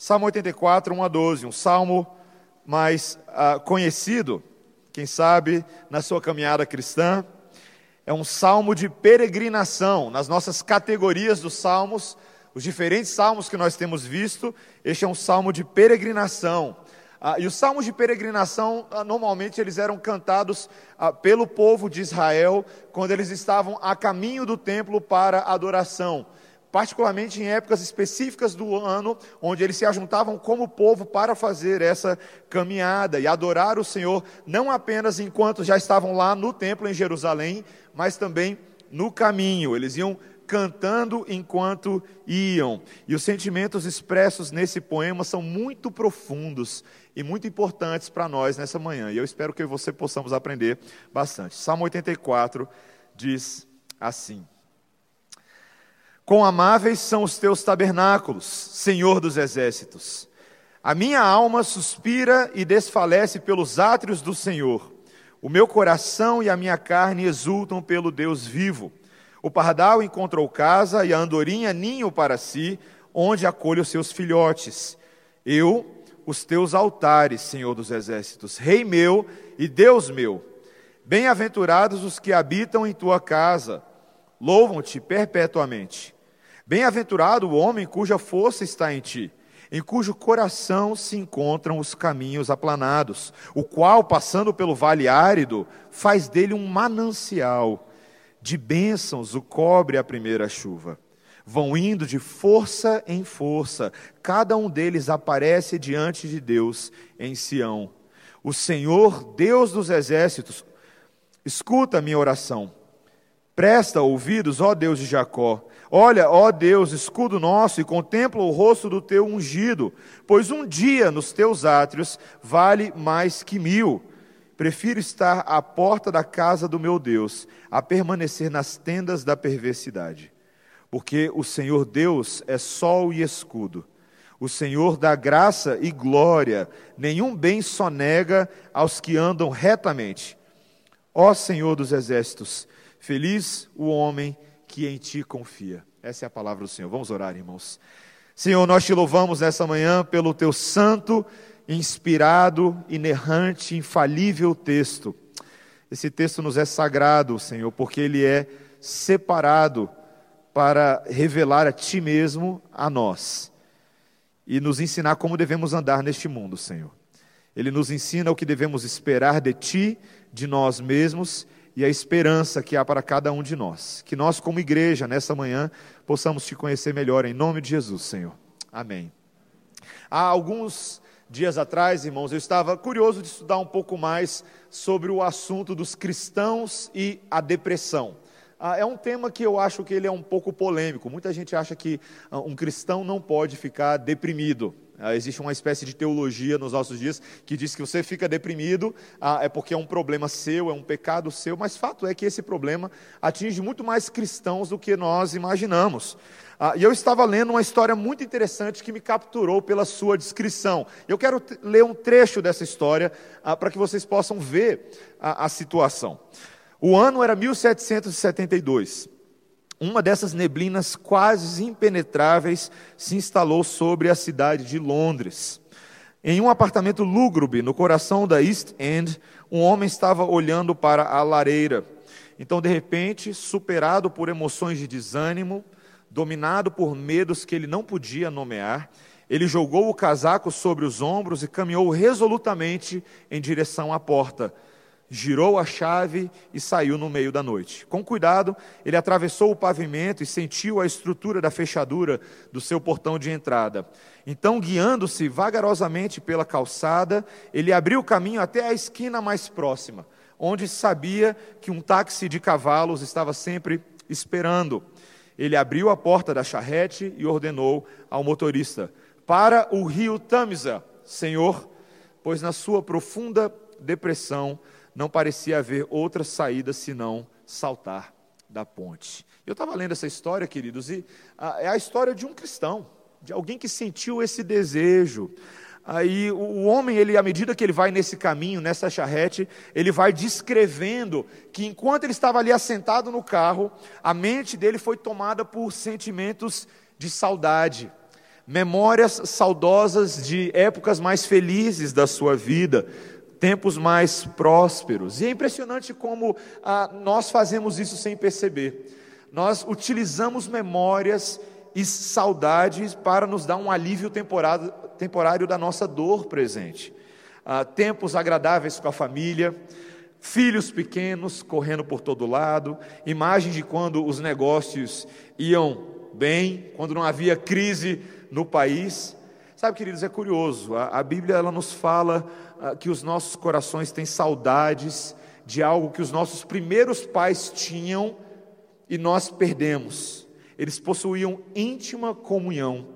Salmo 84, 1 a 12, um salmo mais uh, conhecido, quem sabe, na sua caminhada cristã. É um salmo de peregrinação. Nas nossas categorias dos salmos, os diferentes salmos que nós temos visto, este é um salmo de peregrinação. Ah, e os salmos de peregrinação, ah, normalmente, eles eram cantados ah, pelo povo de Israel quando eles estavam a caminho do templo para adoração particularmente em épocas específicas do ano, onde eles se ajuntavam como povo para fazer essa caminhada e adorar o Senhor, não apenas enquanto já estavam lá no templo em Jerusalém, mas também no caminho. Eles iam cantando enquanto iam. E os sentimentos expressos nesse poema são muito profundos e muito importantes para nós nessa manhã. E eu espero que você possamos aprender bastante. Salmo 84 diz assim: Quão amáveis são os teus tabernáculos, Senhor dos exércitos. A minha alma suspira e desfalece pelos átrios do Senhor. O meu coração e a minha carne exultam pelo Deus vivo. O pardal encontrou casa e a andorinha ninho para si, onde acolhe os seus filhotes. Eu, os teus altares, Senhor dos exércitos, Rei meu e Deus meu. Bem-aventurados os que habitam em tua casa, louvam-te perpetuamente. Bem-aventurado o homem cuja força está em ti, em cujo coração se encontram os caminhos aplanados, o qual, passando pelo vale árido, faz dele um manancial. De bênçãos o cobre a primeira chuva. Vão indo de força em força, cada um deles aparece diante de Deus em Sião. O Senhor, Deus dos exércitos, escuta a minha oração. Presta ouvidos, ó Deus de Jacó Olha, ó Deus, escudo nosso, e contempla o rosto do teu ungido, pois um dia nos teus átrios vale mais que mil. Prefiro estar à porta da casa do meu Deus, a permanecer nas tendas da perversidade. Porque o Senhor Deus é sol e escudo. O Senhor dá graça e glória, nenhum bem só nega aos que andam retamente. Ó Senhor dos exércitos, feliz o homem que em ti confia. Essa é a palavra do Senhor. Vamos orar, irmãos. Senhor, nós te louvamos nessa manhã pelo teu santo, inspirado, inerrante, infalível texto. Esse texto nos é sagrado, Senhor, porque ele é separado para revelar a ti mesmo a nós e nos ensinar como devemos andar neste mundo, Senhor. Ele nos ensina o que devemos esperar de ti, de nós mesmos e a esperança que há para cada um de nós. Que nós, como igreja, nessa manhã, possamos te conhecer melhor, em nome de Jesus, Senhor. Amém. Há alguns dias atrás, irmãos, eu estava curioso de estudar um pouco mais sobre o assunto dos cristãos e a depressão. Ah, é um tema que eu acho que ele é um pouco polêmico. Muita gente acha que ah, um cristão não pode ficar deprimido. Ah, existe uma espécie de teologia nos nossos dias que diz que você fica deprimido ah, é porque é um problema seu, é um pecado seu, mas fato é que esse problema atinge muito mais cristãos do que nós imaginamos. Ah, e eu estava lendo uma história muito interessante que me capturou pela sua descrição. Eu quero ler um trecho dessa história para que vocês possam ver a situação. O ano era 1772. Uma dessas neblinas quase impenetráveis se instalou sobre a cidade de Londres. Em um apartamento lúgubre, no coração da East End, um homem estava olhando para a lareira. Então, de repente, superado por emoções de desânimo, dominado por medos que ele não podia nomear, ele jogou o casaco sobre os ombros e caminhou resolutamente em direção à porta girou a chave e saiu no meio da noite. Com cuidado, ele atravessou o pavimento e sentiu a estrutura da fechadura do seu portão de entrada. Então, guiando-se vagarosamente pela calçada, ele abriu o caminho até a esquina mais próxima, onde sabia que um táxi de cavalos estava sempre esperando. Ele abriu a porta da charrete e ordenou ao motorista: Para o rio Tamisa, senhor, pois na sua profunda depressão não parecia haver outra saída senão saltar da ponte. Eu estava lendo essa história, queridos, e ah, é a história de um cristão, de alguém que sentiu esse desejo. Aí o homem, ele, à medida que ele vai nesse caminho, nessa charrete, ele vai descrevendo que enquanto ele estava ali assentado no carro, a mente dele foi tomada por sentimentos de saudade, memórias saudosas de épocas mais felizes da sua vida, tempos mais prósperos. E é impressionante como ah, nós fazemos isso sem perceber. Nós utilizamos memórias e saudades para nos dar um alívio temporário, temporário da nossa dor presente. Ah, tempos agradáveis com a família, filhos pequenos correndo por todo lado, imagem de quando os negócios iam bem, quando não havia crise no país. Sabe, queridos, é curioso, a, a Bíblia ela nos fala ah, que os nossos corações têm saudades de algo que os nossos primeiros pais tinham e nós perdemos. Eles possuíam íntima comunhão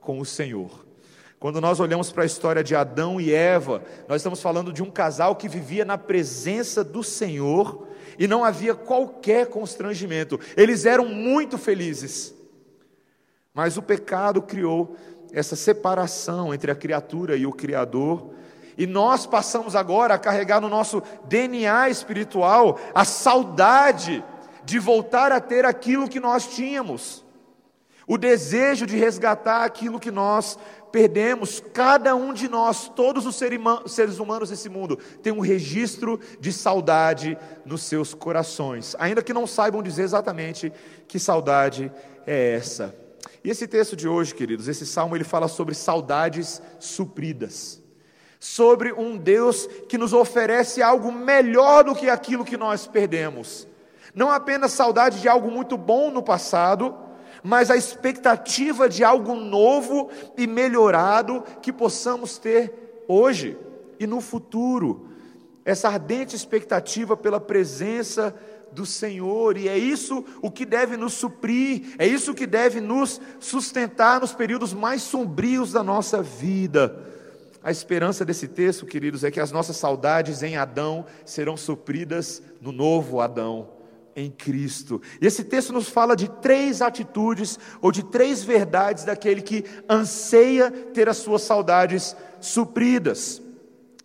com o Senhor. Quando nós olhamos para a história de Adão e Eva, nós estamos falando de um casal que vivia na presença do Senhor e não havia qualquer constrangimento. Eles eram muito felizes. Mas o pecado criou essa separação entre a criatura e o Criador, e nós passamos agora a carregar no nosso DNA espiritual a saudade de voltar a ter aquilo que nós tínhamos, o desejo de resgatar aquilo que nós perdemos. Cada um de nós, todos os seres humanos desse mundo, tem um registro de saudade nos seus corações, ainda que não saibam dizer exatamente que saudade é essa. E esse texto de hoje, queridos, esse salmo, ele fala sobre saudades supridas, sobre um Deus que nos oferece algo melhor do que aquilo que nós perdemos. Não apenas saudade de algo muito bom no passado, mas a expectativa de algo novo e melhorado que possamos ter hoje e no futuro. Essa ardente expectativa pela presença do Senhor, e é isso o que deve nos suprir, é isso que deve nos sustentar nos períodos mais sombrios da nossa vida. A esperança desse texto, queridos, é que as nossas saudades em Adão serão supridas no novo Adão, em Cristo. E esse texto nos fala de três atitudes ou de três verdades daquele que anseia ter as suas saudades supridas.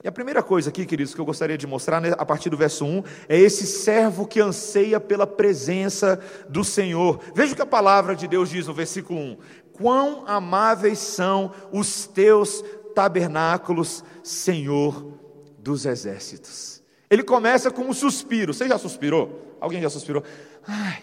E a primeira coisa aqui, queridos, que eu gostaria de mostrar né, a partir do verso 1 é esse servo que anseia pela presença do Senhor. Veja o que a palavra de Deus diz no versículo 1: Quão amáveis são os teus tabernáculos, Senhor dos exércitos. Ele começa com um suspiro. Você já suspirou? Alguém já suspirou? Ai,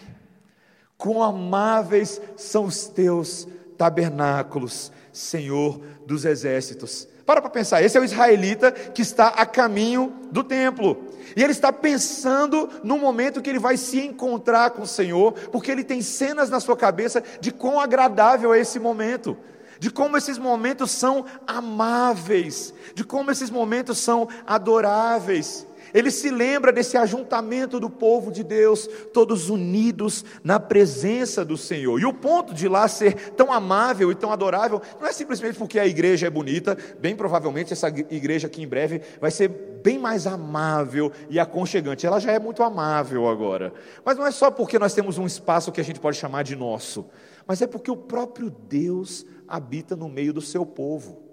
quão amáveis são os teus tabernáculos, Senhor dos exércitos. Para para pensar, esse é o israelita que está a caminho do templo. E ele está pensando no momento que ele vai se encontrar com o Senhor, porque ele tem cenas na sua cabeça de quão agradável é esse momento, de como esses momentos são amáveis, de como esses momentos são adoráveis. Ele se lembra desse ajuntamento do povo de Deus, todos unidos na presença do Senhor. E o ponto de lá ser tão amável e tão adorável, não é simplesmente porque a igreja é bonita, bem provavelmente essa igreja aqui em breve vai ser bem mais amável e aconchegante. Ela já é muito amável agora. Mas não é só porque nós temos um espaço que a gente pode chamar de nosso, mas é porque o próprio Deus habita no meio do seu povo.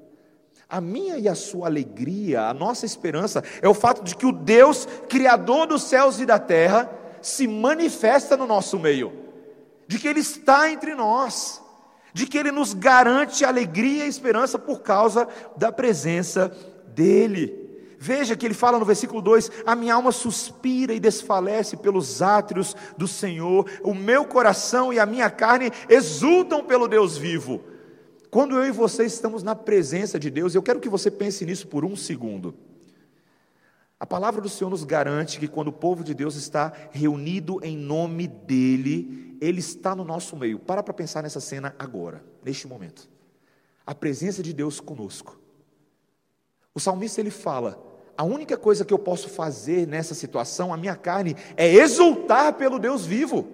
A minha e a sua alegria, a nossa esperança é o fato de que o Deus, Criador dos céus e da terra, se manifesta no nosso meio, de que Ele está entre nós, de que Ele nos garante alegria e esperança por causa da presença dEle. Veja que ele fala no versículo 2: A minha alma suspira e desfalece pelos átrios do Senhor, o meu coração e a minha carne exultam pelo Deus vivo. Quando eu e você estamos na presença de Deus, eu quero que você pense nisso por um segundo. A palavra do Senhor nos garante que quando o povo de Deus está reunido em nome dEle, Ele está no nosso meio. Para para pensar nessa cena agora, neste momento. A presença de Deus conosco. O salmista ele fala: a única coisa que eu posso fazer nessa situação, a minha carne, é exultar pelo Deus vivo,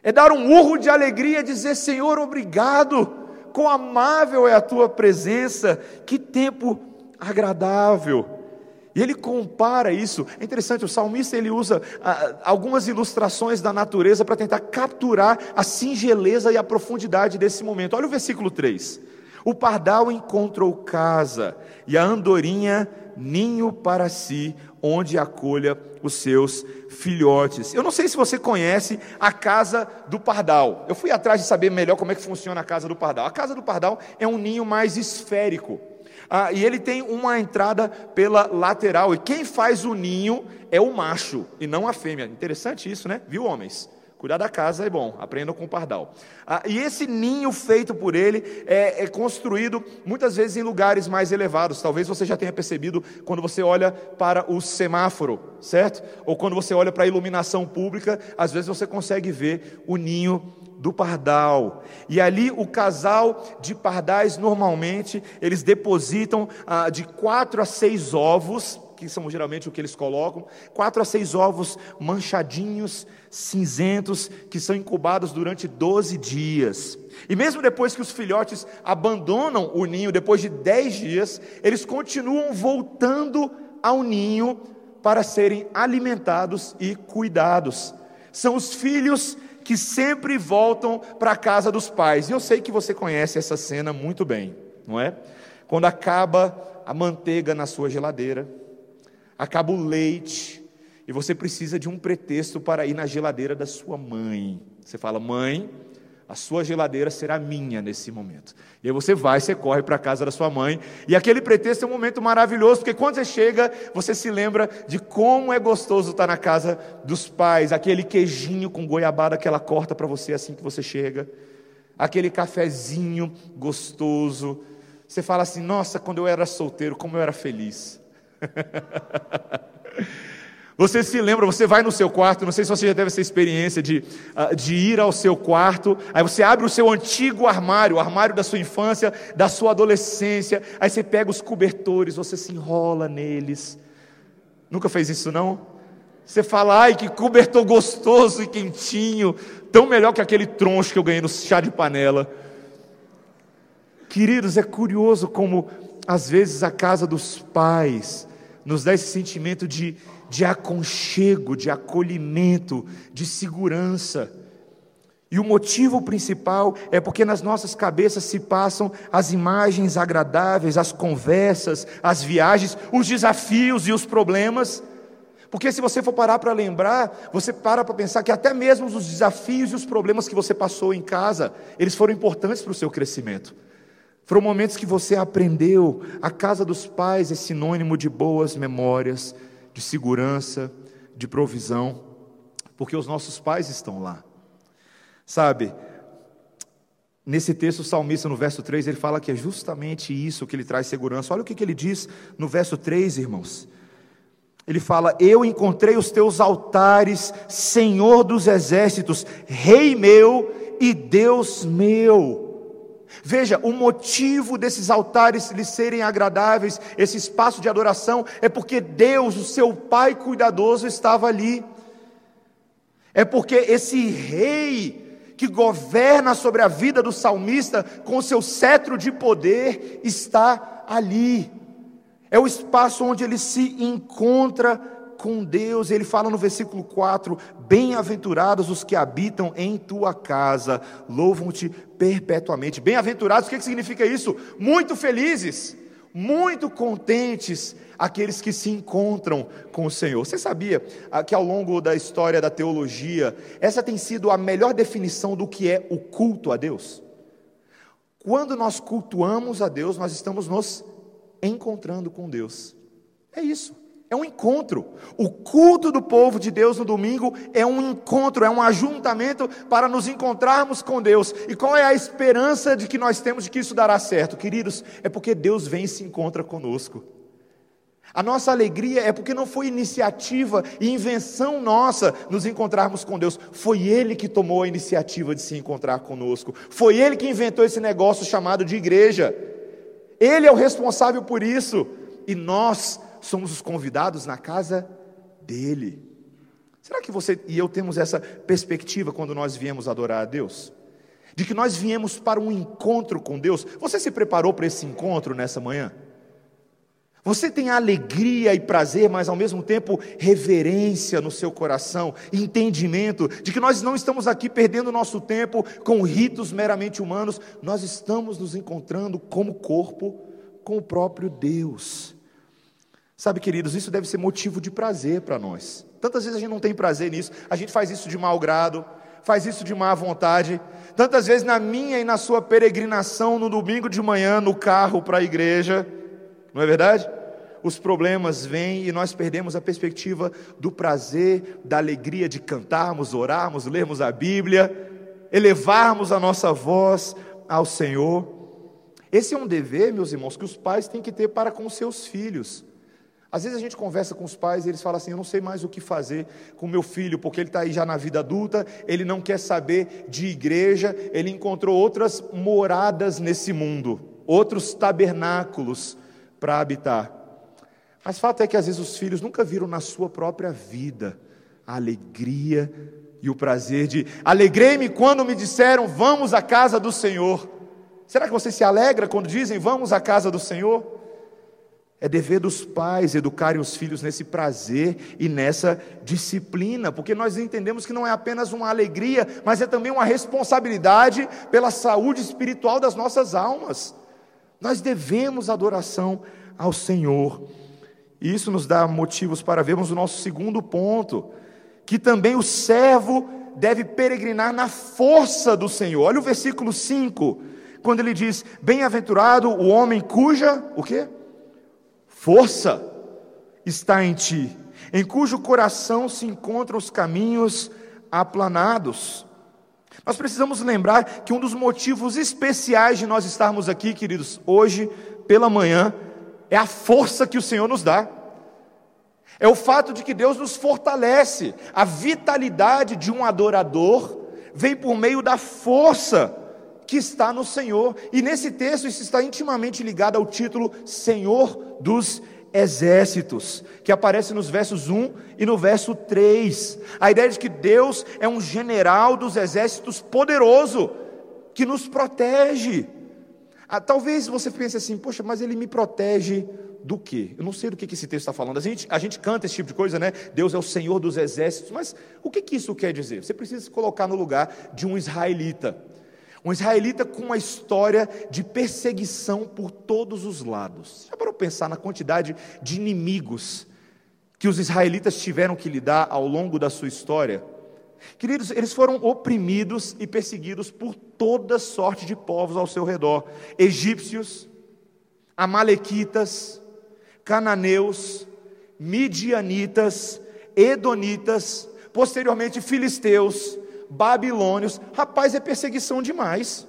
é dar um urro de alegria, dizer: Senhor, obrigado quão amável é a tua presença, que tempo agradável. E ele compara isso. É interessante, o salmista ele usa ah, algumas ilustrações da natureza para tentar capturar a singeleza e a profundidade desse momento. Olha o versículo 3. O pardal encontrou casa e a andorinha ninho para si, onde acolha os seus filhotes. Eu não sei se você conhece a casa do pardal. Eu fui atrás de saber melhor como é que funciona a casa do pardal. A casa do pardal é um ninho mais esférico. Ah, e ele tem uma entrada pela lateral. E quem faz o ninho é o macho e não a fêmea. Interessante isso, né? Viu, homens? Cuidar da casa é bom, aprendam com o pardal. Ah, e esse ninho feito por ele é, é, construído muitas vezes em lugares mais elevados. Talvez você já tenha percebido quando você olha para o semáforo, certo? Ou quando você olha para a iluminação pública, às vezes você consegue ver o ninho do pardal. E ali o casal de pardais, normalmente, eles depositam ah, de quatro a seis ovos que são geralmente o que eles colocam, quatro a seis ovos manchadinhos, cinzentos, que são incubados durante 12 dias. E mesmo depois que os filhotes abandonam o ninho, depois de 10 dias, eles continuam voltando ao ninho para serem alimentados e cuidados. São os filhos que sempre voltam para a casa dos pais. E eu sei que você conhece essa cena muito bem, não é? Quando acaba a manteiga na sua geladeira, acaba o leite, e você precisa de um pretexto para ir na geladeira da sua mãe. Você fala, mãe, a sua geladeira será minha nesse momento. E aí você vai, você corre para a casa da sua mãe, e aquele pretexto é um momento maravilhoso, porque quando você chega, você se lembra de como é gostoso estar na casa dos pais, aquele queijinho com goiabada que ela corta para você assim que você chega, aquele cafezinho gostoso. Você fala assim: nossa, quando eu era solteiro, como eu era feliz. Você se lembra, você vai no seu quarto, não sei se você já teve essa experiência de, ah, de ir ao seu quarto, aí você abre o seu antigo armário, o armário da sua infância, da sua adolescência, aí você pega os cobertores, você se enrola neles. Nunca fez isso não? Você fala, ai que cobertor gostoso e quentinho, tão melhor que aquele troncho que eu ganhei no chá de panela. Queridos, é curioso como às vezes a casa dos pais nos dá esse sentimento de, de aconchego, de acolhimento, de segurança. E o motivo principal é porque nas nossas cabeças se passam as imagens agradáveis, as conversas, as viagens, os desafios e os problemas. Porque se você for parar para lembrar, você para para pensar que até mesmo os desafios e os problemas que você passou em casa, eles foram importantes para o seu crescimento. Foram momentos que você aprendeu. A casa dos pais é sinônimo de boas memórias, de segurança, de provisão, porque os nossos pais estão lá. Sabe, nesse texto, o salmista, no verso 3, ele fala que é justamente isso que ele traz segurança. Olha o que, que ele diz no verso 3, irmãos. Ele fala: Eu encontrei os teus altares, Senhor dos exércitos, Rei meu e Deus meu. Veja, o motivo desses altares lhe serem agradáveis, esse espaço de adoração, é porque Deus, o seu Pai cuidadoso, estava ali. É porque esse rei que governa sobre a vida do salmista com o seu cetro de poder está ali. É o espaço onde ele se encontra com Deus. Ele fala no versículo 4: Bem-aventurados os que habitam em tua casa, louvam-te perpetuamente. Bem-aventurados, o que significa isso? Muito felizes, muito contentes aqueles que se encontram com o Senhor. Você sabia ah, que ao longo da história da teologia, essa tem sido a melhor definição do que é o culto a Deus? Quando nós cultuamos a Deus, nós estamos nos encontrando com Deus. É isso. É um encontro. O culto do povo de Deus no domingo é um encontro, é um ajuntamento para nos encontrarmos com Deus. E qual é a esperança de que nós temos de que isso dará certo? Queridos, é porque Deus vem e se encontra conosco. A nossa alegria é porque não foi iniciativa e invenção nossa nos encontrarmos com Deus. Foi Ele que tomou a iniciativa de se encontrar conosco. Foi Ele que inventou esse negócio chamado de igreja. Ele é o responsável por isso. E nós somos os convidados na casa dele. Será que você e eu temos essa perspectiva quando nós viemos adorar a Deus? De que nós viemos para um encontro com Deus? Você se preparou para esse encontro nessa manhã? Você tem alegria e prazer, mas ao mesmo tempo reverência no seu coração, entendimento de que nós não estamos aqui perdendo nosso tempo com ritos meramente humanos, nós estamos nos encontrando como corpo com o próprio Deus. Sabe, queridos, isso deve ser motivo de prazer para nós. Tantas vezes a gente não tem prazer nisso, a gente faz isso de mau grado, faz isso de má vontade. Tantas vezes na minha e na sua peregrinação no domingo de manhã no carro para a igreja, não é verdade? Os problemas vêm e nós perdemos a perspectiva do prazer, da alegria de cantarmos, orarmos, lermos a Bíblia, elevarmos a nossa voz ao Senhor. Esse é um dever, meus irmãos, que os pais têm que ter para com seus filhos. Às vezes a gente conversa com os pais e eles falam assim: Eu não sei mais o que fazer com meu filho, porque ele está aí já na vida adulta, ele não quer saber de igreja, ele encontrou outras moradas nesse mundo, outros tabernáculos para habitar. Mas fato é que às vezes os filhos nunca viram na sua própria vida a alegria e o prazer de alegrei-me quando me disseram vamos à casa do Senhor. Será que você se alegra quando dizem vamos à casa do Senhor? É dever dos pais educarem os filhos nesse prazer e nessa disciplina, porque nós entendemos que não é apenas uma alegria, mas é também uma responsabilidade pela saúde espiritual das nossas almas. Nós devemos adoração ao Senhor. E isso nos dá motivos para vermos o nosso segundo ponto, que também o servo deve peregrinar na força do Senhor. Olha o versículo 5, quando ele diz: Bem-aventurado o homem cuja, o quê? Força está em ti, em cujo coração se encontram os caminhos aplanados. Nós precisamos lembrar que um dos motivos especiais de nós estarmos aqui, queridos, hoje pela manhã, é a força que o Senhor nos dá. É o fato de que Deus nos fortalece. A vitalidade de um adorador vem por meio da força que está no Senhor. E nesse texto isso está intimamente ligado ao título Senhor dos Exércitos, que aparece nos versos 1 e no verso 3. A ideia de que Deus é um general dos exércitos poderoso, que nos protege. Ah, talvez você pense assim, poxa, mas ele me protege do quê? Eu não sei do que esse texto está falando. A gente, a gente canta esse tipo de coisa, né? Deus é o Senhor dos exércitos, mas o que, que isso quer dizer? Você precisa se colocar no lugar de um israelita. Um israelita com uma história de perseguição por todos os lados. Já parou pensar na quantidade de inimigos que os israelitas tiveram que lidar ao longo da sua história? Queridos, eles foram oprimidos e perseguidos por toda sorte de povos ao seu redor: egípcios, amalequitas, cananeus, midianitas, edonitas, posteriormente filisteus, babilônios. Rapaz, é perseguição demais.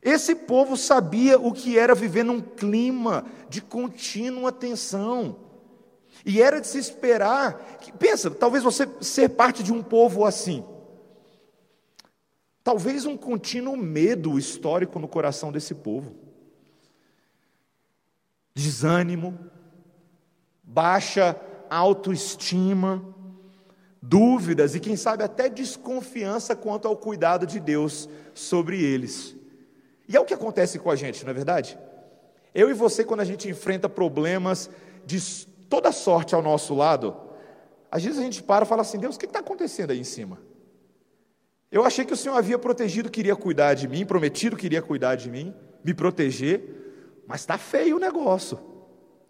Esse povo sabia o que era viver num clima de contínua tensão. E era de se esperar. Que, pensa, talvez você ser parte de um povo assim. Talvez um contínuo medo histórico no coração desse povo. Desânimo, baixa autoestima, dúvidas e, quem sabe, até desconfiança quanto ao cuidado de Deus sobre eles. E é o que acontece com a gente, não é verdade? Eu e você, quando a gente enfrenta problemas de toda sorte ao nosso lado, às vezes a gente para e fala assim: Deus, o que está acontecendo aí em cima? Eu achei que o Senhor havia protegido, queria cuidar de mim, prometido que iria cuidar de mim, me proteger, mas está feio o negócio.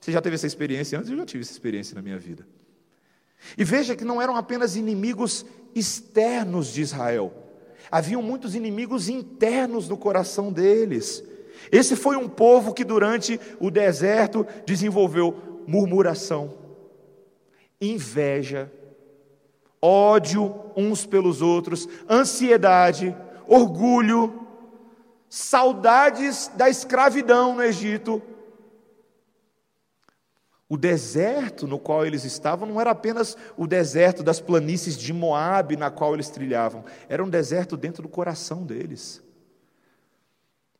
Você já teve essa experiência antes? Eu já tive essa experiência na minha vida. E veja que não eram apenas inimigos externos de Israel, haviam muitos inimigos internos no coração deles. Esse foi um povo que durante o deserto desenvolveu murmuração, inveja, ódio uns pelos outros, ansiedade, orgulho, saudades da escravidão no Egito, o deserto no qual eles estavam não era apenas o deserto das planícies de Moabe na qual eles trilhavam, era um deserto dentro do coração deles.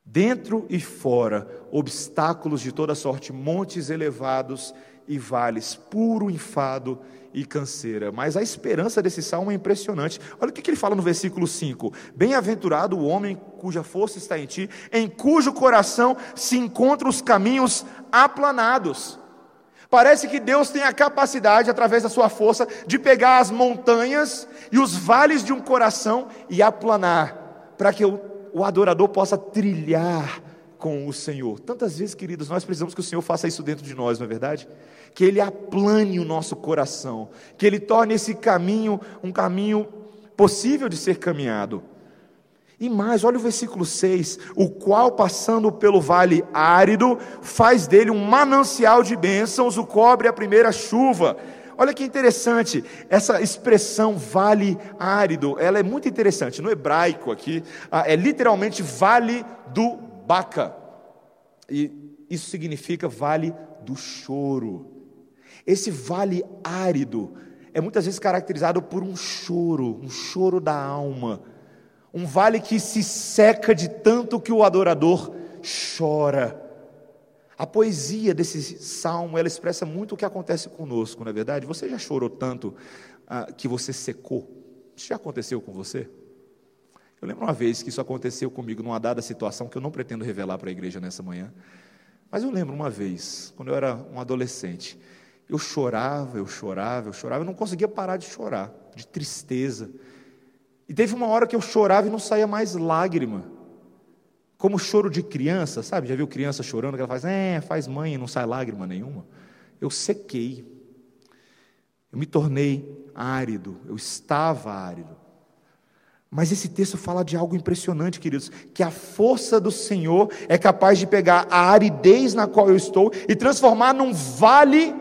Dentro e fora, obstáculos de toda sorte, montes elevados e vales, puro enfado e canseira. Mas a esperança desse salmo é impressionante. Olha o que ele fala no versículo 5: Bem-aventurado o homem cuja força está em ti, em cujo coração se encontram os caminhos aplanados. Parece que Deus tem a capacidade, através da sua força, de pegar as montanhas e os vales de um coração e aplanar, para que o, o adorador possa trilhar com o Senhor. Tantas vezes, queridos, nós precisamos que o Senhor faça isso dentro de nós, não é verdade? Que Ele aplane o nosso coração, que Ele torne esse caminho um caminho possível de ser caminhado. E mais, olha o versículo 6: o qual, passando pelo vale árido, faz dele um manancial de bênçãos, o cobre a primeira chuva. Olha que interessante, essa expressão vale árido, ela é muito interessante. No hebraico aqui, é literalmente vale do Baca. E isso significa vale do choro. Esse vale árido é muitas vezes caracterizado por um choro, um choro da alma um vale que se seca de tanto que o adorador chora. A poesia desse salmo, ela expressa muito o que acontece conosco, não é verdade? Você já chorou tanto ah, que você secou? Isso já aconteceu com você? Eu lembro uma vez que isso aconteceu comigo numa dada situação que eu não pretendo revelar para a igreja nessa manhã. Mas eu lembro uma vez, quando eu era um adolescente, eu chorava, eu chorava, eu chorava, eu não conseguia parar de chorar, de tristeza. E teve uma hora que eu chorava e não saía mais lágrima. Como choro de criança, sabe? Já viu criança chorando, que ela faz, é, faz mãe e não sai lágrima nenhuma. Eu sequei. Eu me tornei árido, eu estava árido. Mas esse texto fala de algo impressionante, queridos, que a força do Senhor é capaz de pegar a aridez na qual eu estou e transformar num vale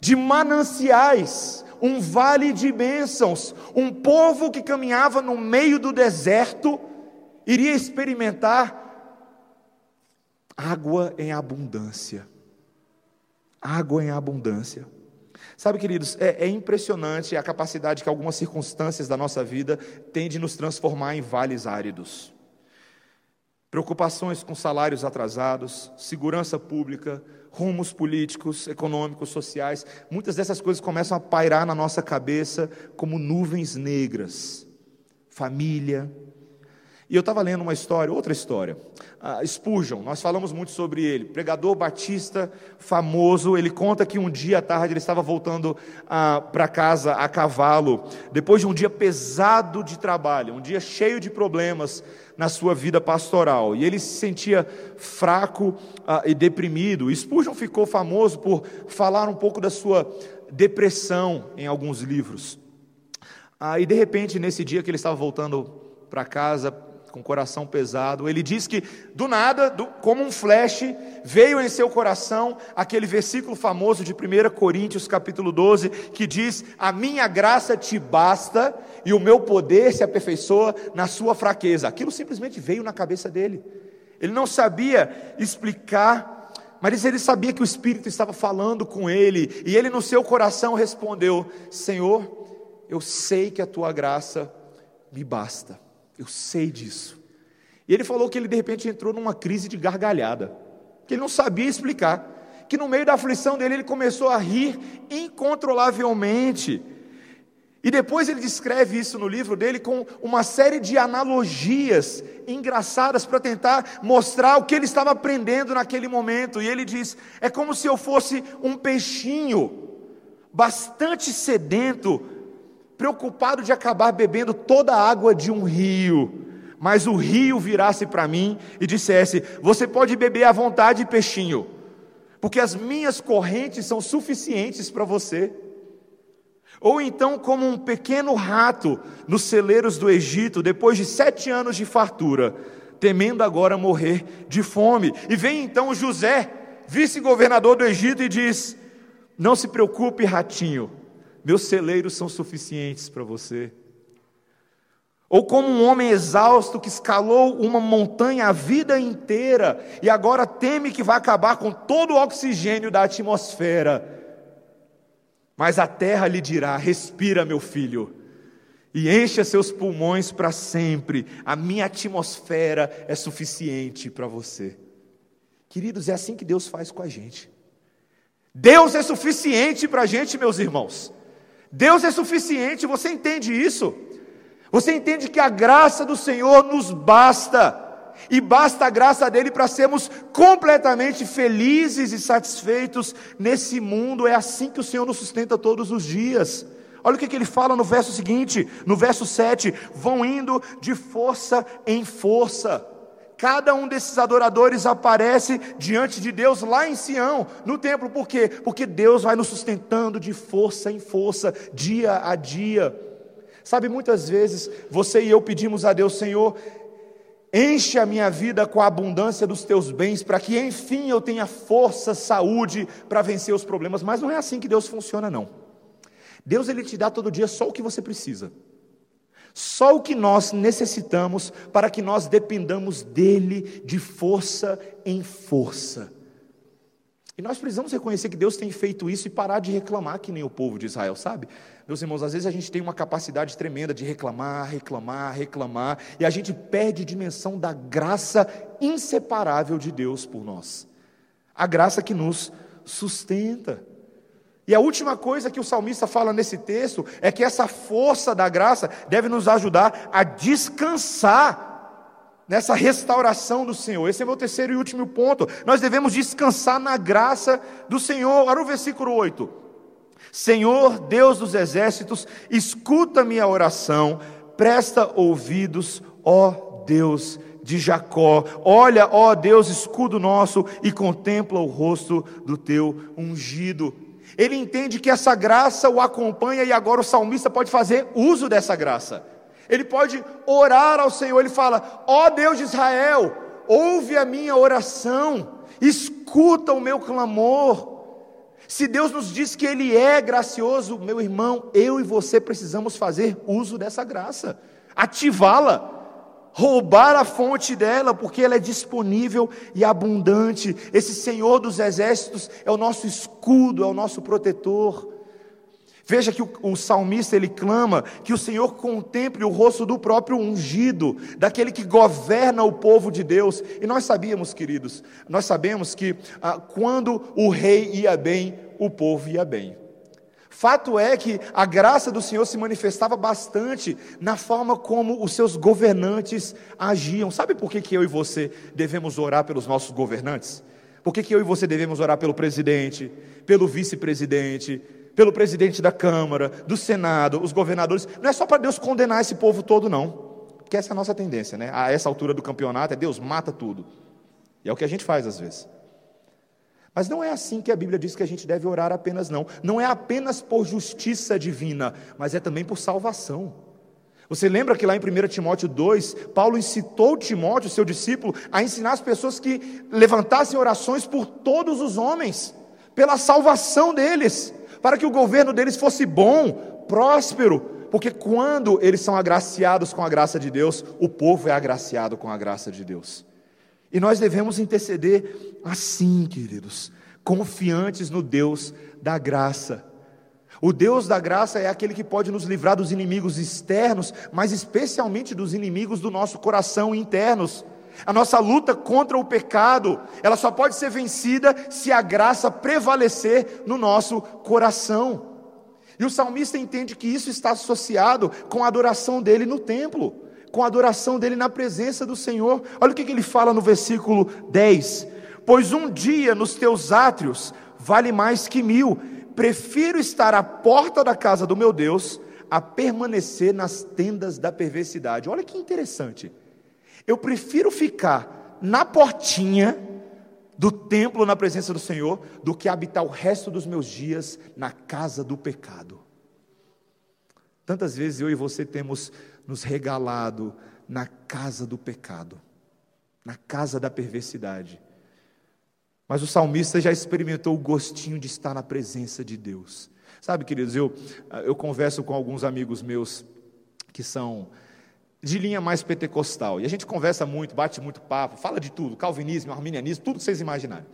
de mananciais um vale de bênçãos. Um povo que caminhava no meio do deserto iria experimentar água em abundância. Água em abundância. Sabe, queridos, é, é, impressionante a capacidade que algumas circunstâncias da nossa vida têm de nos transformar em vales áridos. Preocupações com salários atrasados, segurança pública, rumos políticos, econômicos, sociais, muitas dessas coisas começam a pairar na nossa cabeça como nuvens negras. Família. E eu estava lendo uma história, outra história. Uh, Spurgeon, nós falamos muito sobre ele, pregador batista famoso. Ele conta que um dia à tarde ele estava voltando uh, para casa a cavalo, depois de um dia pesado de trabalho, um dia cheio de problemas na sua vida pastoral. E ele se sentia fraco ah, e deprimido. Spurgeon ficou famoso por falar um pouco da sua depressão em alguns livros. Ah, e de repente, nesse dia que ele estava voltando para casa, com o coração pesado. Ele diz que, do nada, do, como um flash, veio em seu coração aquele versículo famoso de 1 Coríntios, capítulo 12, que diz: A minha graça te basta e o meu poder se aperfeiçoa na sua fraqueza. Aquilo simplesmente veio na cabeça dele. Ele não sabia explicar, mas ele sabia que o Espírito estava falando com ele, e ele no seu coração respondeu: Senhor, eu sei que a tua graça me basta. Eu sei disso. E ele falou que ele de repente entrou numa crise de gargalhada, que ele não sabia explicar, que no meio da aflição dele ele começou a rir incontrolavelmente. E depois ele descreve isso no livro dele com uma série de analogias engraçadas para tentar mostrar o que ele estava aprendendo naquele momento. E ele diz: é como se eu fosse um peixinho, bastante sedento, preocupado de acabar bebendo toda a água de um rio, mas o rio virasse para mim e dissesse: Você pode beber à vontade, peixinho, porque as minhas correntes são suficientes para você. Ou então, como um pequeno rato nos celeiros do Egito, depois de sete anos de fartura, temendo agora morrer de fome. E vem então José, vice-governador do Egito, e diz: Não se preocupe, ratinho, meus celeiros são suficientes para você. Ou como um homem exausto que escalou uma montanha a vida inteira e agora teme que vai acabar com todo o oxigênio da atmosfera. Mas a terra lhe dirá: respira, meu filho, e encha seus pulmões para sempre. A minha atmosfera é suficiente para você. Queridos, é assim que Deus faz com a gente. Deus é suficiente para a gente, meus irmãos. Deus é suficiente, você entende isso? Você entende que a graça do Senhor nos basta, e basta a graça dele para sermos completamente felizes e satisfeitos nesse mundo, é assim que o Senhor nos sustenta todos os dias. Olha o que, que ele fala no verso seguinte, no verso 7: vão indo de força em força, Cada um desses adoradores aparece diante de Deus lá em Sião, no templo, por quê? Porque Deus vai nos sustentando de força em força, dia a dia. Sabe, muitas vezes você e eu pedimos a Deus, Senhor, enche a minha vida com a abundância dos teus bens, para que enfim eu tenha força, saúde para vencer os problemas, mas não é assim que Deus funciona, não. Deus ele te dá todo dia só o que você precisa. Só o que nós necessitamos para que nós dependamos dele de força em força. E nós precisamos reconhecer que Deus tem feito isso e parar de reclamar que nem o povo de Israel, sabe? Meus irmãos, às vezes a gente tem uma capacidade tremenda de reclamar, reclamar, reclamar, e a gente perde dimensão da graça inseparável de Deus por nós. A graça que nos sustenta. E a última coisa que o salmista fala nesse texto é que essa força da graça deve nos ajudar a descansar nessa restauração do Senhor. Esse é meu terceiro e último ponto. Nós devemos descansar na graça do Senhor. Olha o versículo 8. Senhor, Deus dos exércitos, escuta minha oração, presta ouvidos, ó Deus de Jacó. Olha, ó Deus, escudo nosso, e contempla o rosto do teu ungido. Ele entende que essa graça o acompanha e agora o salmista pode fazer uso dessa graça. Ele pode orar ao Senhor, ele fala: Ó oh Deus de Israel, ouve a minha oração, escuta o meu clamor. Se Deus nos diz que Ele é gracioso, meu irmão, eu e você precisamos fazer uso dessa graça, ativá-la roubar a fonte dela, porque ela é disponível e abundante. Esse Senhor dos exércitos é o nosso escudo, é o nosso protetor. Veja que o, o, salmista ele clama que o Senhor contemple o rosto do próprio ungido, daquele que governa o povo de Deus. E nós sabíamos, queridos, nós sabemos que ah, quando o rei ia bem, o povo ia bem. Fato é que a graça do Senhor se manifestava bastante na forma como os seus governantes agiam. Sabe por que, que eu e você devemos orar pelos nossos governantes? Por que, que eu e você devemos orar pelo presidente, pelo vice-presidente, pelo presidente da Câmara, do Senado, os governadores? Não é só para Deus condenar esse povo todo, não. Porque essa é a nossa tendência, né? A essa altura do campeonato é Deus mata tudo. E é o que a gente faz às vezes. Mas não é assim que a Bíblia diz que a gente deve orar apenas, não. Não é apenas por justiça divina, mas é também por salvação. Você lembra que lá em 1 Timóteo 2, Paulo incitou Timóteo, seu discípulo, a ensinar as pessoas que levantassem orações por todos os homens, pela salvação deles, para que o governo deles fosse bom, próspero, porque quando eles são agraciados com a graça de Deus, o povo é agraciado com a graça de Deus. E nós devemos interceder assim, queridos, confiantes no Deus da graça. O Deus da graça é aquele que pode nos livrar dos inimigos externos, mas especialmente dos inimigos do nosso coração internos. A nossa luta contra o pecado, ela só pode ser vencida se a graça prevalecer no nosso coração. E o salmista entende que isso está associado com a adoração dele no templo com a adoração dele na presença do Senhor. Olha o que, ele fala no versículo 10: Pois um dia nos teus átrios vale mais que mil, prefiro estar à porta da casa do meu Deus a permanecer nas tendas da perversidade. Olha que interessante. Eu prefiro ficar na portinha do templo na presença do Senhor do que habitar o resto dos meus dias na casa do pecado. Tantas vezes eu e você temos nos regalado na casa do pecado, na casa da perversidade. Mas o salmista já experimentou o gostinho de estar na presença de Deus. Sabe, queridos, eu, eu converso com alguns amigos meus que são de linha mais pentecostal, e a gente conversa muito, bate muito papo, fala de tudo, calvinismo, arminianismo, tudo que vocês imaginarem.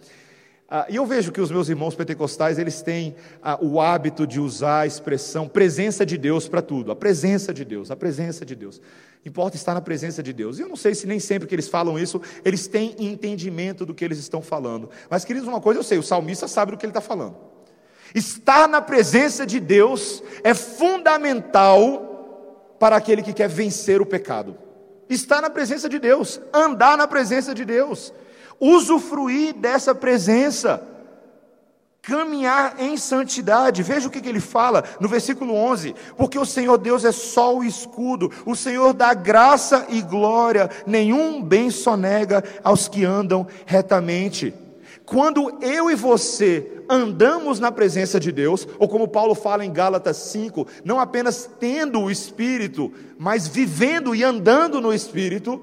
Ah, e eu vejo que os meus irmãos pentecostais, eles têm ah, o hábito de usar a expressão presença de Deus para tudo. A presença de Deus, a presença de Deus. Importa estar na presença de Deus. E eu não sei se nem sempre que eles falam isso, eles têm entendimento do que eles estão falando. Mas, queridos, uma coisa eu sei, o salmista sabe do que ele está falando. Estar na presença de Deus é fundamental para aquele que quer vencer o pecado. Estar na presença de Deus, andar na presença de Deus usufruir dessa presença. caminhar em santidade. Veja o que, ele fala no versículo 11: Porque o Senhor Deus é sol e escudo, o Senhor dá graça e glória, nenhum bem sonega aos que andam retamente. Quando eu e você andamos na presença de Deus, ou como Paulo fala em Gálatas 5, não apenas tendo o Espírito, mas vivendo e andando no Espírito,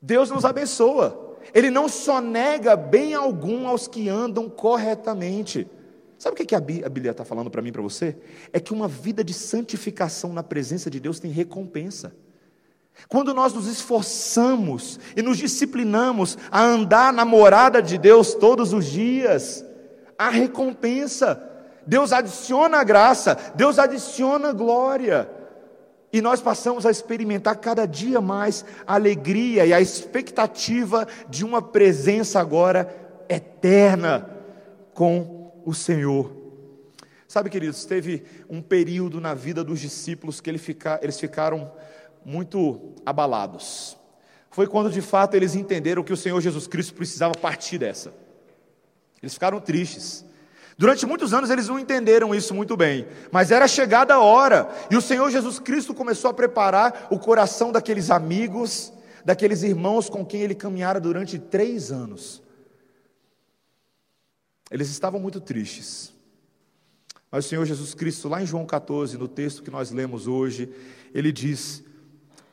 Deus nos abençoa. Ele não só nega bem algum aos que andam corretamente. Sabe o que a Bíblia está falando para mim para você? É que uma vida de santificação na presença de Deus tem recompensa. Quando nós nos esforçamos e nos disciplinamos a andar na morada de Deus todos os dias, há recompensa. Deus adiciona graça, Deus adiciona glória. E nós passamos a experimentar cada dia mais a alegria e a expectativa de uma presença agora eterna com o Senhor. Sabe, queridos, teve um período na vida dos discípulos que eles ficaram muito abalados. Foi quando de fato eles entenderam que o Senhor Jesus Cristo precisava partir dessa. Eles ficaram tristes. Durante muitos anos eles não entenderam isso muito bem, mas era chegada a hora, e o Senhor Jesus Cristo começou a preparar o coração daqueles amigos, daqueles irmãos com quem ele caminhara durante três anos. Eles estavam muito tristes, mas o Senhor Jesus Cristo, lá em João 14, no texto que nós lemos hoje, ele diz: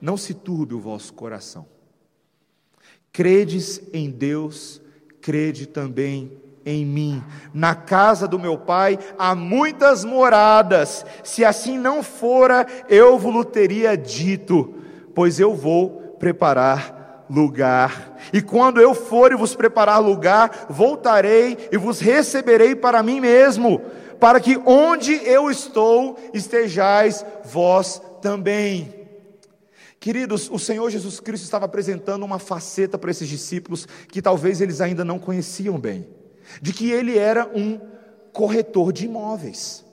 Não se turbe o vosso coração, credes em Deus, crede também em mim. Na casa do meu pai há muitas moradas. Se assim não fora, eu vos teria dito, pois eu vou preparar lugar. E quando eu for e vos preparar lugar, voltarei e vos receberei para mim mesmo, para que onde eu estou estejais vós também. Queridos, o Senhor Jesus Cristo estava apresentando uma faceta para esses discípulos que talvez eles ainda não conheciam bem de que ele era um corretor de imóveis.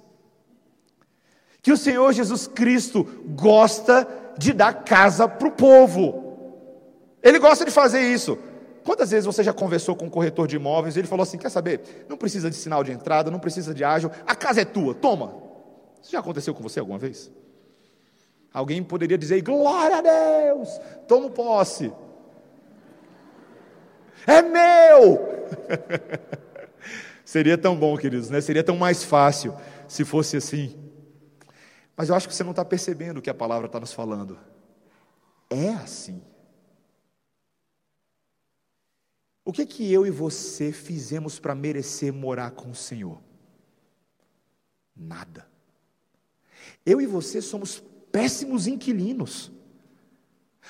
Que o Senhor Jesus Cristo gosta de dar casa para o povo. Ele gosta de fazer isso. Quantas vezes você já conversou com um corretor de imóveis e ele falou assim: quer saber? Não precisa de sinal de entrada, não precisa de ágil, a casa é tua, toma. Isso já aconteceu com você alguma vez? Alguém poderia dizer: glória a Deus, tomo posse. É meu! Seria tão bom, queridos, né? Seria tão mais fácil se fosse assim. Mas eu acho que você não está percebendo o que a palavra está nos falando. É assim. O que que eu e você fizemos para merecer morar com o Senhor? Nada. Eu e você somos péssimos inquilinos.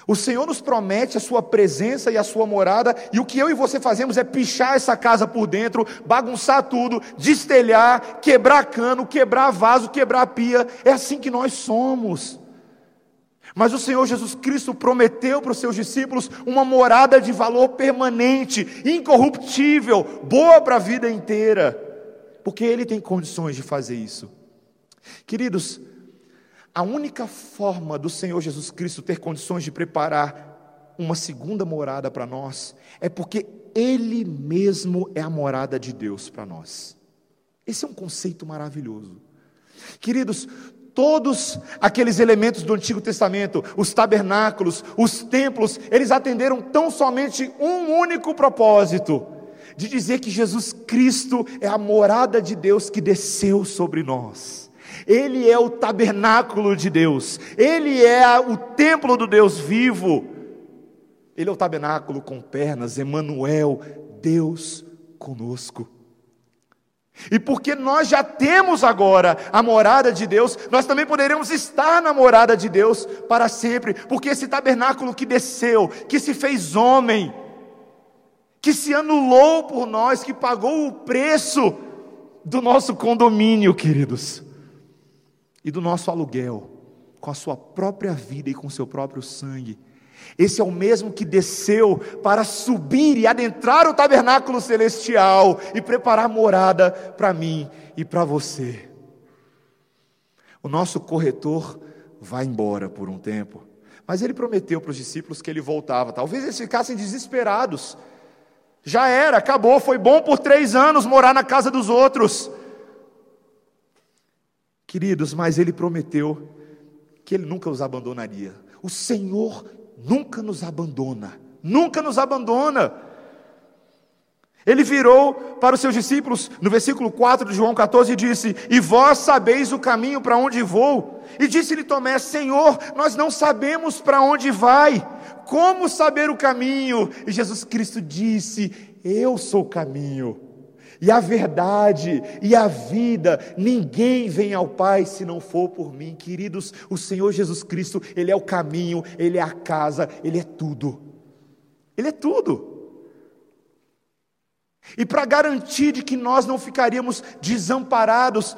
O Senhor nos promete a sua presença e a sua morada, e o que eu e você fazemos é pichar essa casa por dentro, bagunçar tudo, destelhar, quebrar cano, quebrar vaso, quebrar pia. É assim que nós somos. Mas o Senhor Jesus Cristo prometeu para os seus discípulos uma morada de valor permanente, incorruptível, boa para a vida inteira, porque Ele tem condições de fazer isso. Queridos, a única forma do Senhor Jesus Cristo ter condições de preparar uma segunda morada para nós é porque Ele mesmo é a morada de Deus para nós. Esse é um conceito maravilhoso. Queridos, todos aqueles elementos do Antigo Testamento, os tabernáculos, os templos, eles atenderam tão somente um único propósito: de dizer que Jesus Cristo é a morada de Deus que desceu sobre nós. Ele é o tabernáculo de Deus, Ele é o templo do Deus vivo, Ele é o tabernáculo com pernas, Emanuel, Deus conosco. E porque nós já temos agora a morada de Deus, nós também poderemos estar na morada de Deus para sempre, porque esse tabernáculo que desceu, que se fez homem, que se anulou por nós, que pagou o preço do nosso condomínio, queridos e do nosso aluguel, com a sua própria vida e com seu próprio sangue. Esse é o mesmo que desceu para subir e adentrar o tabernáculo celestial e preparar morada para mim e para você. O nosso corretor vai embora por um tempo, mas ele prometeu para os discípulos que ele voltava. Talvez eles ficassem desesperados, Já era, acabou. Foi bom por três anos morar na casa dos outros. Queridos, mas ele prometeu que ele nunca os abandonaria. O Senhor nunca nos abandona, nunca nos abandona. Ele virou para os seus discípulos, no versículo 4 de João 14, e disse: E vós sabeis o caminho para onde vou? E disse-lhe Tomé: Senhor, nós não sabemos para onde vai, como saber o caminho? E Jesus Cristo disse: Eu sou o caminho, e a verdade, e a vida, ninguém vem ao Pai se não for por mim. Queridos, o Senhor Jesus Cristo, Ele é o caminho, Ele é a casa, Ele é tudo. Ele é tudo. E para garantir de que nós não ficaríamos desamparados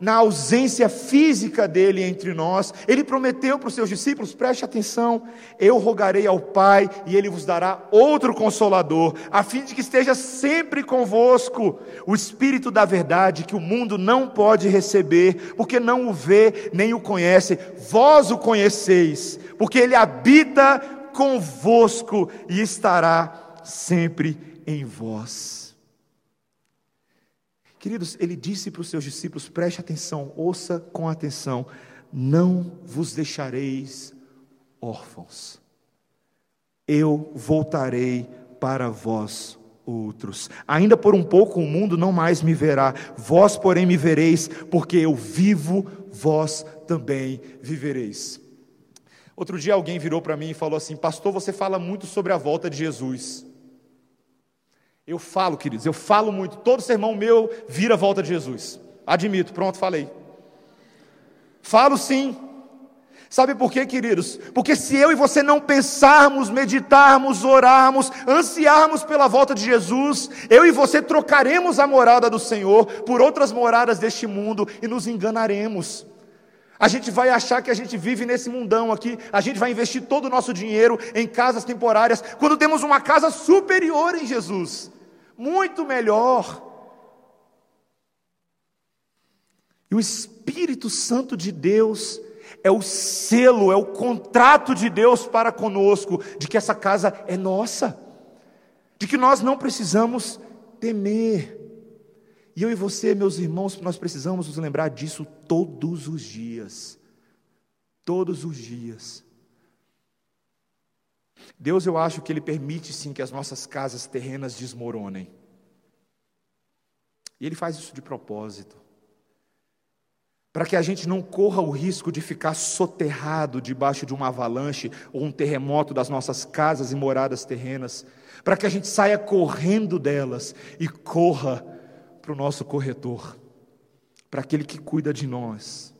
na ausência física dele entre nós, ele prometeu para os seus discípulos: preste atenção, eu rogarei ao Pai e ele vos dará outro consolador, a fim de que esteja sempre convosco o Espírito da Verdade, que o mundo não pode receber, porque não o vê nem o conhece, vós o conheceis, porque ele habita convosco e estará sempre em vós. Queridos, ele disse para os seus discípulos: preste atenção, ouça com atenção, não vos deixareis órfãos, eu voltarei para vós outros. Ainda por um pouco o mundo não mais me verá, vós, porém, me vereis, porque eu vivo, vós também vivereis. Outro dia alguém virou para mim e falou assim: Pastor, você fala muito sobre a volta de Jesus. Eu falo, queridos, eu falo muito. Todo sermão meu vira a volta de Jesus. Admito, pronto, falei. Falo sim. Sabe por quê, queridos? Porque se eu e você não pensarmos, meditarmos, orarmos, ansiarmos pela volta de Jesus, eu e você trocaremos a morada do Senhor por outras moradas deste mundo e nos enganaremos. A gente vai achar que a gente vive nesse mundão aqui, a gente vai investir todo o nosso dinheiro em casas temporárias, quando temos uma casa superior em Jesus muito melhor. E o Espírito Santo de Deus é o selo, é o contrato de Deus para conosco, de que essa casa é nossa, de que nós não precisamos temer. E eu e você, meus irmãos, nós precisamos nos lembrar disso todos os dias. Todos os dias. Deus, eu acho que Ele permite sim que as nossas casas terrenas desmoronem. E Ele faz isso de propósito. Para que a gente não corra o risco de ficar soterrado debaixo de uma avalanche ou um terremoto das nossas casas e moradas terrenas. Para que a gente saia correndo delas e corra para o nosso corretor, para aquele que cuida de nós.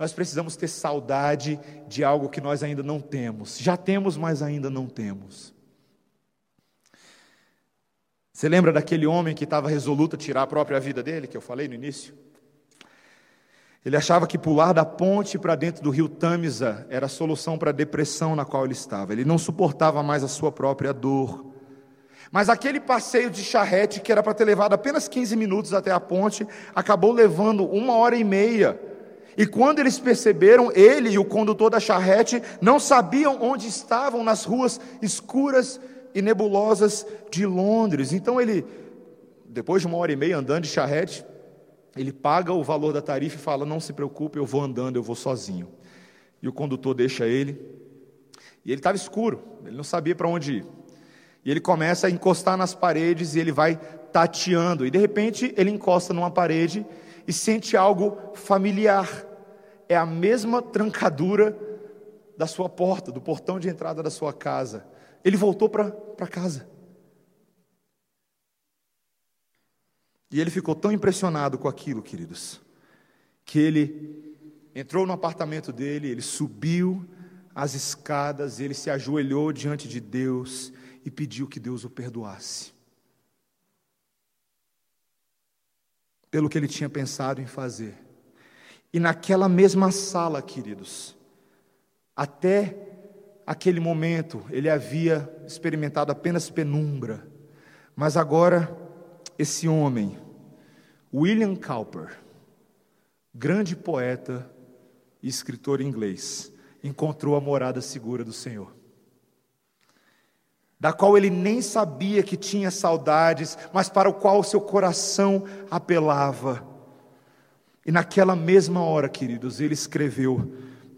Nós precisamos ter saudade de algo que nós ainda não temos. Já temos, mas ainda não temos. Você lembra daquele homem que estava resoluto a tirar a própria vida dele, que eu falei no início? Ele achava que pular da ponte para dentro do rio Tamisa era a solução para a depressão na qual ele estava. Ele não suportava mais a sua própria dor. Mas aquele passeio de charrete, que era para ter levado apenas 15 minutos até a ponte, acabou levando uma hora e meia. E quando eles perceberam, ele e o condutor da charrete não sabiam onde estavam nas ruas escuras e nebulosas de Londres. Então ele, depois de uma hora e meia andando de charrete, ele paga o valor da tarifa e fala: Não se preocupe, eu vou andando, eu vou sozinho. E o condutor deixa ele. E ele estava escuro, ele não sabia para onde ir. E ele começa a encostar nas paredes e ele vai tateando. E de repente ele encosta numa parede e sente algo familiar. É a mesma trancadura da sua porta, do portão de entrada da sua casa. Ele voltou para casa. E ele ficou tão impressionado com aquilo, queridos, que ele entrou no apartamento dele, ele subiu as escadas, ele se ajoelhou diante de Deus e pediu que Deus o perdoasse. Pelo que ele tinha pensado em fazer. E naquela mesma sala, queridos, até aquele momento ele havia experimentado apenas penumbra, mas agora esse homem, William Cowper, grande poeta e escritor inglês, encontrou a morada segura do Senhor. Da qual ele nem sabia que tinha saudades, mas para o qual seu coração apelava. E naquela mesma hora, queridos, ele escreveu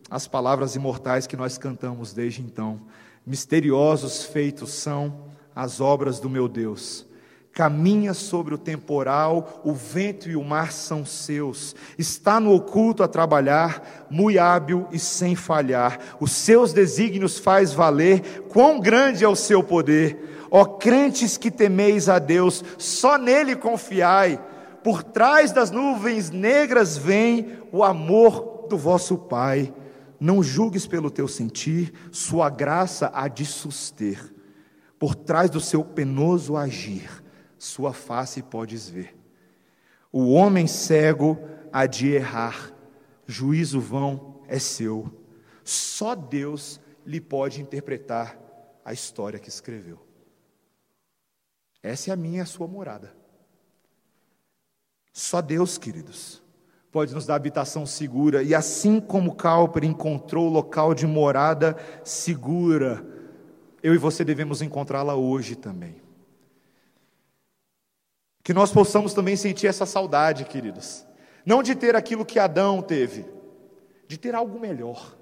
as palavras imortais que nós cantamos desde então. Misteriosos feitos são as obras do meu Deus. Caminha sobre o temporal, o vento e o mar são seus. Está no oculto a trabalhar, muito hábil e sem falhar. Os seus desígnios faz valer, quão grande é o seu poder. Ó crentes que temeis a Deus, só nele confiai. Por trás das nuvens negras vem o amor do vosso Pai. Não julgues pelo teu sentir, sua graça há de suster. Por trás do seu penoso agir, sua face podes ver. O homem cego há de errar, juízo vão é seu. Só Deus lhe pode interpretar a história que escreveu. Essa é a minha e a sua morada. Só Deus, queridos, pode nos dar habitação segura, e assim como Cowper encontrou o local de morada segura, eu e você devemos encontrá-la hoje também. Que nós possamos também sentir essa saudade, queridos. Não de ter aquilo que Adão teve, de ter algo melhor.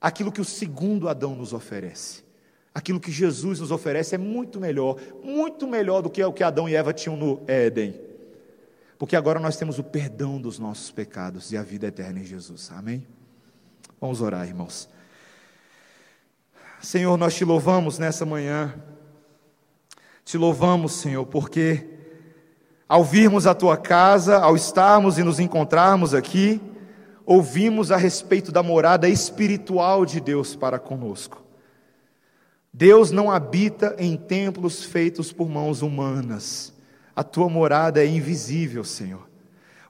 Aquilo que o segundo Adão nos oferece. Aquilo que Jesus nos oferece é muito melhor, muito melhor do que o que Adão e Eva tinham no Éden. Porque agora nós temos o perdão dos nossos pecados e a vida eterna em Jesus. Amém? Vamos orar, irmãos. Senhor, nós te louvamos nessa manhã. Te louvamos, Senhor, porque ao virmos a tua casa, ao estarmos e nos encontrarmos aqui, ouvimos a respeito da morada espiritual de Deus para conosco. Deus não habita em templos feitos por mãos humanas. A tua morada é invisível, Senhor.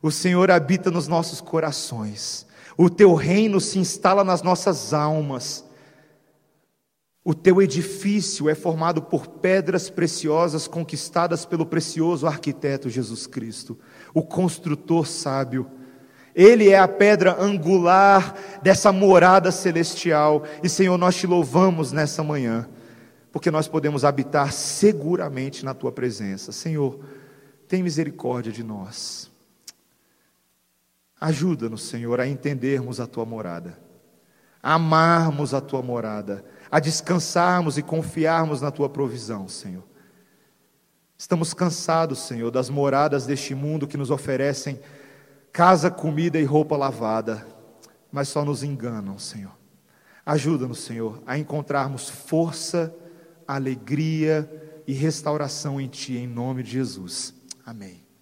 O Senhor habita nos nossos corações. O teu reino se instala nas nossas almas. O teu edifício é formado por pedras preciosas conquistadas pelo precioso arquiteto Jesus Cristo, o construtor sábio. Ele é a pedra angular dessa morada celestial. E, Senhor, nós te louvamos nessa manhã, porque nós podemos habitar seguramente na tua presença. Senhor, tem misericórdia de nós. Ajuda-nos, Senhor, a entendermos a tua morada, a amarmos a tua morada a descansarmos e confiarmos na tua provisão, Senhor. Estamos cansados, Senhor, das moradas deste mundo que nos oferecem casa, comida e roupa lavada, mas só nos enganam, Senhor. Ajuda-nos, Senhor, a encontrarmos força, alegria e restauração em Ti, em nome de Jesus. Amém.